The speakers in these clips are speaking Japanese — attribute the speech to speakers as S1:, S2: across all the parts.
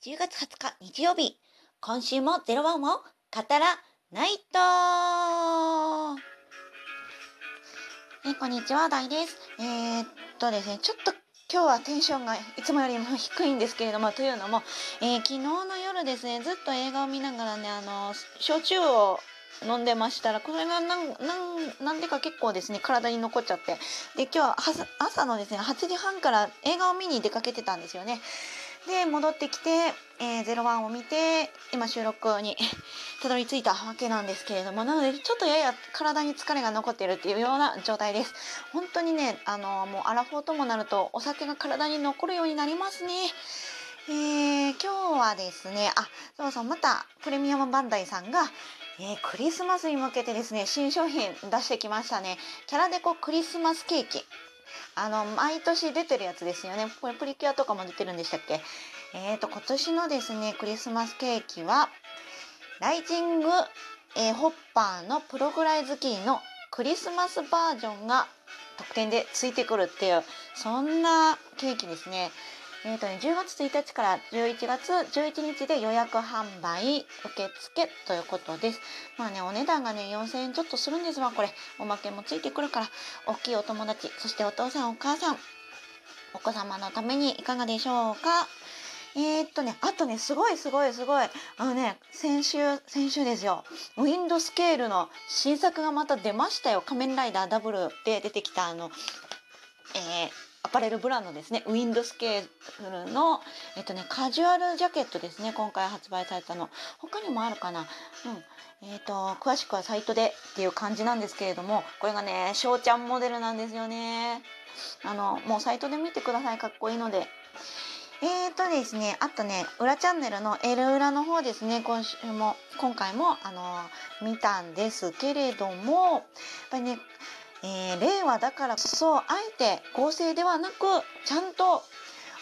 S1: 10月20日日曜日、今週もゼロワンを語らないと。えこんにちは、大です。えー、っとですね、ちょっと今日はテンションがいつもよりも低いんですけれども、というのも、えー、昨日の夜ですね、ずっと映画を見ながらね、あの、焼酎を飲んでましたらこれがなんなんなんでか結構ですね体に残っちゃって。で今日は朝のですね8時半から映画を見に出かけてたんですよね。で戻ってきて「えー、01」を見て今収録に たどり着いたわけなんですけれどもなのでちょっとやや体に疲れが残ってるっていうような状態です。本当にねあのもうアラフォーともなるとお酒が体に残るようになりますね。えー、今日はですねあそうそうまたプレミアムバンダイさんがえー、クリスマスに向けてですね新商品出してきましたね。キャラデコクリスマスケーキ。あの毎年出てるやつですよね。これプリキュアとかも出てるんでしたっけ？えーと今年のですねクリスマスケーキはライジング、えー、ホッパーのプログライズキーのクリスマスバージョンが特典でついてくるっていうそんなケーキですね。えーとね、10月1日から11月11日で予約販売受付ということです。まあね、お値段がね、4000円ちょっとするんですわ、これ。おまけもついてくるから、大きいお友達、そしてお父さんお母さん、お子様のためにいかがでしょうか？えー、っとね、あとね、すごいすごいすごい、あのね、先週、先週ですよ、ウィンドスケールの新作がまた出ましたよ。仮面ライダーダブルで出てきたあの、えーアパレルブランドですね。ウィンドスケールの、えっとね、カジュアルジャケットですね。今回発売されたの。他にもあるかな、うん。えーと、詳しくはサイトでっていう感じなんですけれどもこれがね翔ちゃんモデルなんですよね。あのもうサイトで見てください。かっこいいので。えーとですね、あとね、裏チャンネルの L 裏の方ですね、今週も、今回も、あの見たんですけれども、やっぱりね、えー、令和だからこそあえて合成ではなくちゃんと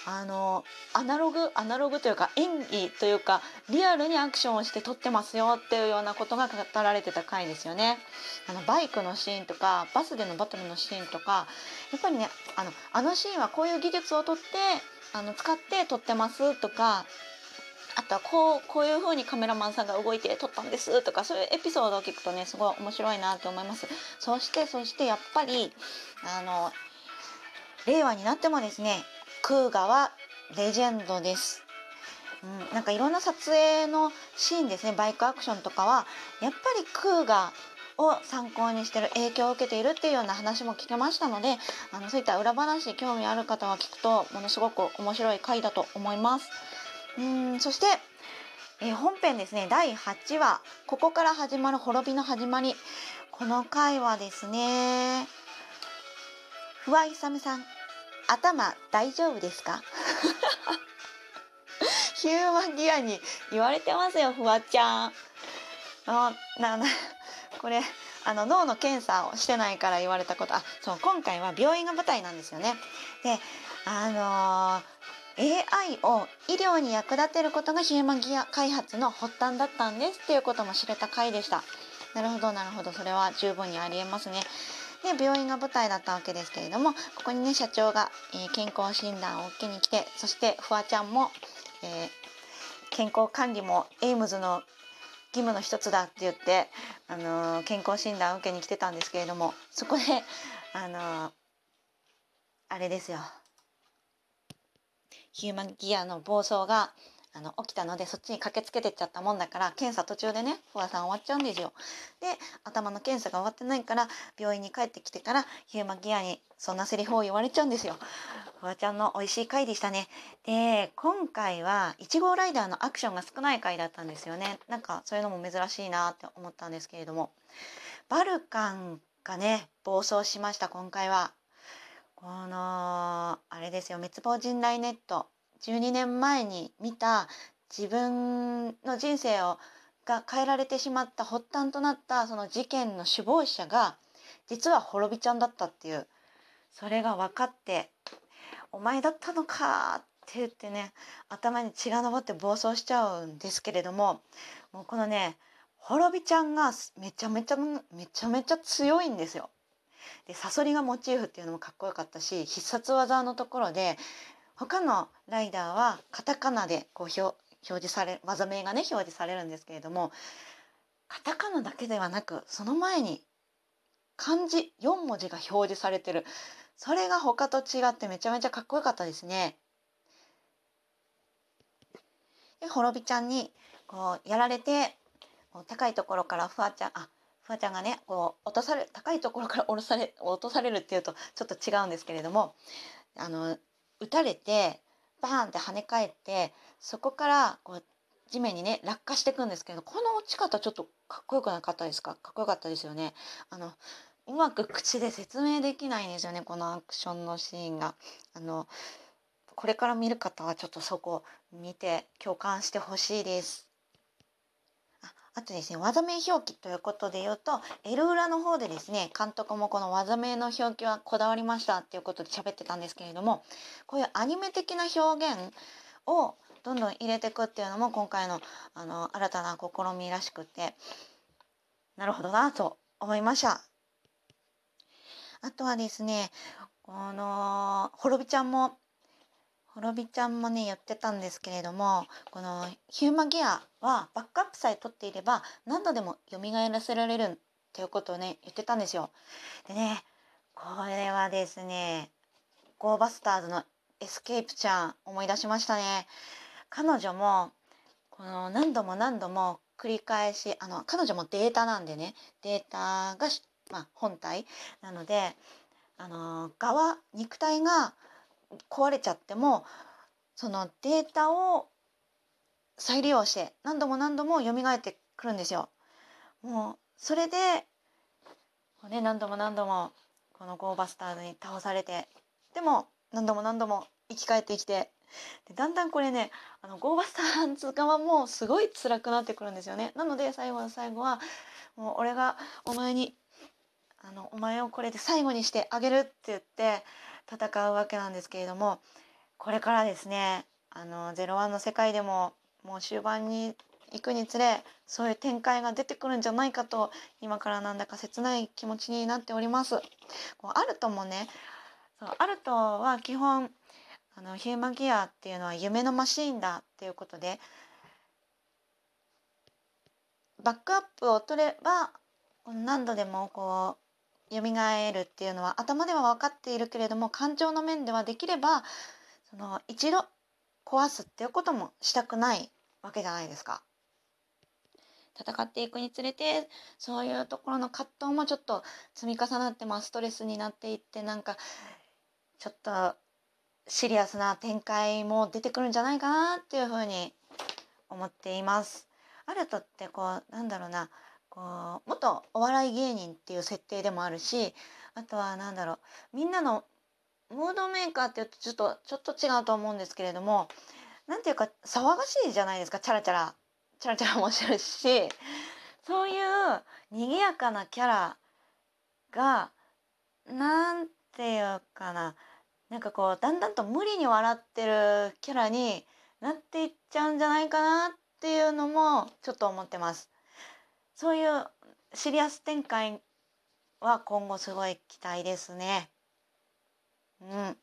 S1: あのアナログアナログというか演技というかリアルにアクションをして撮ってますよっていうようなことが語られてた回ですよね。あのバイクのシーンとかバスでのバトルのシーンとかやっぱりねあのあのシーンはこういう技術をとってあの使って撮ってますとかあとはこうこういう風にカメラマンさんが動いて撮ったんですとかそういうエピソードを聞くとねすごい面白いなと思いますそしてそしてやっぱりあの令和になってもですねクーガはレジェンドですうん、なんかいろんな撮影のシーンですねバイクアクションとかはやっぱりクーガを参考にしてる影響を受けているっていうような話も聞けましたのであのそういった裏話興味ある方は聞くとものすごく面白い回だと思います。うんそして、えー、本編ですね。第8話「ここから始まる滅びの始まり」この回はですね不破勇さん。頭大丈夫ですか？ヒューマンギアに言われてますよフワちゃん。あななこれあの脳の検査をしてないから言われたこと。あそう今回は病院が舞台なんですよね。であのー AI を医療に役立てることがヒューマンギア開発の発端だったんですっていうことも知れた回でした。なるほどなるほど。それは十分にありえますね。で病院が舞台だったわけですけれどもここにね社長が、えー、健康診断を受けに来てそしてフワちゃんも、えー、健康管理もエイムズの義務の一つだって言って、あのー、健康診断を受けに来てたんですけれどもそこで、あのあれですよ。ヒューマギアの暴走があの起きたのでそっちに駆けつけてっちゃったもんだから検査途中でねフワさん終わっちゃうんですよ。で頭の検査が終わってないから病院に帰ってきてからヒューマンギアにそんなセリフを言われちゃうんですよ。フワちゃんの美味しい回でしたね。で今回は1号ライダーのアクションが少ない回だったんですよね。なんかそういうのも珍しいなって思ったんですけれどもバルカンがね暴走しました今回は。このあれですよ滅亡人雷ネット12年前に見た自分の人生をが変えられてしまった発端となったその事件の首謀者が実は滅びちゃんだったっていうそれが分かって「お前だったのか」って言ってね頭に血が上って暴走しちゃうんですけれどももうこのね滅びちゃんがめちゃめちゃめちゃめちゃ強いんですよ。でサソリがモチーフっていうのもかっこよかったし必殺技のところで他のライダーはカタカナでこう表示され技名がね表示されるんですけれどもカタカナだけではなくその前に漢字4文字が表示されてるそれが他と違ってめちゃめちゃかっこよかったですね。で滅びちゃんにこうやられて高いところからフワちゃんあフワちゃんがねこう落とされ高いところから 落とされ落とされるっていうとちょっと違うんですけれどもあの撃たれてバーンって跳ね返ってそこからこう地面にね落下していくんですけどこの落ち方ちょっとかっこよくなかったですか？かっこよかったですよね。あのうまく口で説明できないんですよねこのアクションのシーンが。あのこれから見る方はちょっとそこ見て共感してほしいです。あとですね技名表記ということで言うとエル裏の方でですね監督もこの技名の表記はこだわりましたっていうことで喋ってたんですけれどもこういうアニメ的な表現をどんどん入れていくっていうのも今回のあの新たな試みらしくてなるほどなと思いました。あとはですねこの滅びちゃんも滅びちゃんもね言ってたんですけれどもこのヒューマギアはバックアップさえ取っていれば何度でも蘇らせられるっていうことをね言ってたんですよ。でねこれはですねゴーバスターズのエスケープちゃん思い出しましたね。彼女もこの何度も何度も繰り返しあの彼女もデータなんでねデータが、まあ、本体なのであのガワ肉体が壊れちゃってもそのデータを再利用して何度も何度も蘇ってくるんですよ。もうそれで、ね、何度も何度もこのゴーバスターズに倒されてでも何度も何度も生き返ってきてでだんだんこれねあのゴーバスターズ側もすごい辛くなってくるんですよね。なので最後の最後はもう俺がお前にあのお前をこれで最後にしてあげるって言って戦うわけなんですけれどもこれからですねあの01の世界でももう終盤に行くにつれそういう展開が出てくるんじゃないかと今からなんだか切ない気持ちになっております。こうアルトもねそうアルトは基本あのヒューマンギアっていうのは夢のマシーンだっていうことでバックアップを取れば何度でもこう蘇るっていうのは頭では分かっているけれども感情の面ではできればその一度壊すっていうこともしたくないわけじゃないですか。戦っていくにつれてそういうところの葛藤もちょっと積み重なってまあストレスになっていってなんかちょっとシリアスな展開も出てくるんじゃないかなっていうふうに思っています。アルトってこうなんだろうなこう元お笑い芸人っていう設定でもあるしあとは何だろうみんなのムードメーカーっていうとちょっとちょっと違うと思うんですけれども何ていうか騒がしいじゃないですかチャラチャラチャラチャラ面白いしそういう賑やかなキャラがなんていうかななんかこうだんだんと無理に笑ってるキャラになっていっちゃうんじゃないかなっていうのもちょっと思ってます。そういうシリアス展開は今後すごい期待ですね。うん。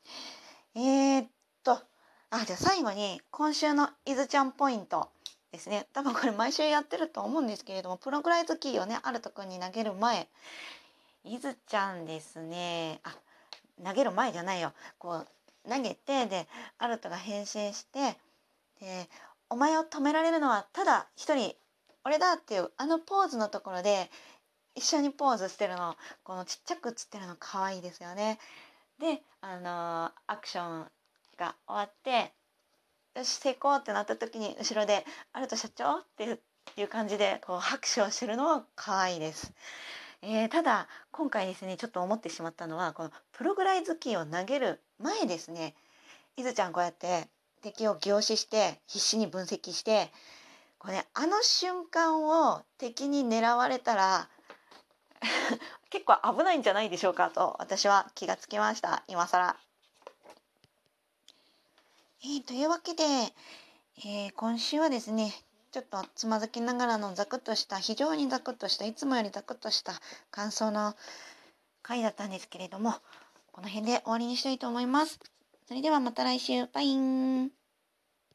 S1: えー、っと、あ、じゃあ最後に今週のいずちゃんポイントですね。多分これ毎週やってると思うんですけれども、プログライズキーをね、あるとくんに投げる前、いずちゃんですね。あ、投げる前じゃないよ。こう、投げて、で、アルトが変身して、で、お前を止められるのはただ一人俺だっていうあのポーズのところで一緒にポーズしてるのこのちっちゃく写ってるの可愛いですよね。であのアクションが終わってよし成功ってなった時に後ろで「あると社長?」っていう感じでこう拍手をしてるのは可愛いです。えー、ただ今回ですねちょっと思ってしまったのはこのプログライズキーを投げる前ですねいずちゃんこうやって敵を凝視して必死に分析してこれ、あの瞬間を敵に狙われたら 結構危ないんじゃないでしょうかと私は気がつきました今更。えー、というわけで、えー、今週はですねちょっとつまずきながらのザクッとした非常にザクッとしたいつもよりザクッとした感想の回だったんですけれどもこの辺で終わりにしたいと思います。それではまた来週バイン